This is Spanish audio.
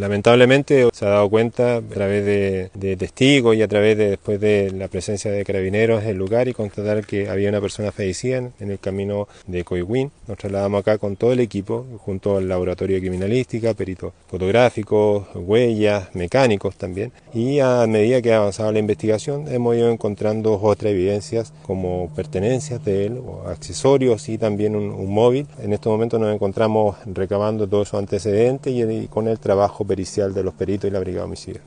Lamentablemente se ha dado cuenta a través de, testigos y a través de después de la presencia de carabineros en el lugar y constatar que había una persona fallecida en, el camino de Coihuín. Nos trasladamos acá con todo el equipo, junto al laboratorio de criminalística, peritos fotográficos, huellas, mecánicos también. Y a medida que ha avanzado la investigación hemos ido encontrando otras evidencias como pertenencias de él, o accesorios y también un, móvil. En estos momentos nos encontramos recabando todos esos antecedentes y con el trabajo pericial de los peritos y la brigada homicida.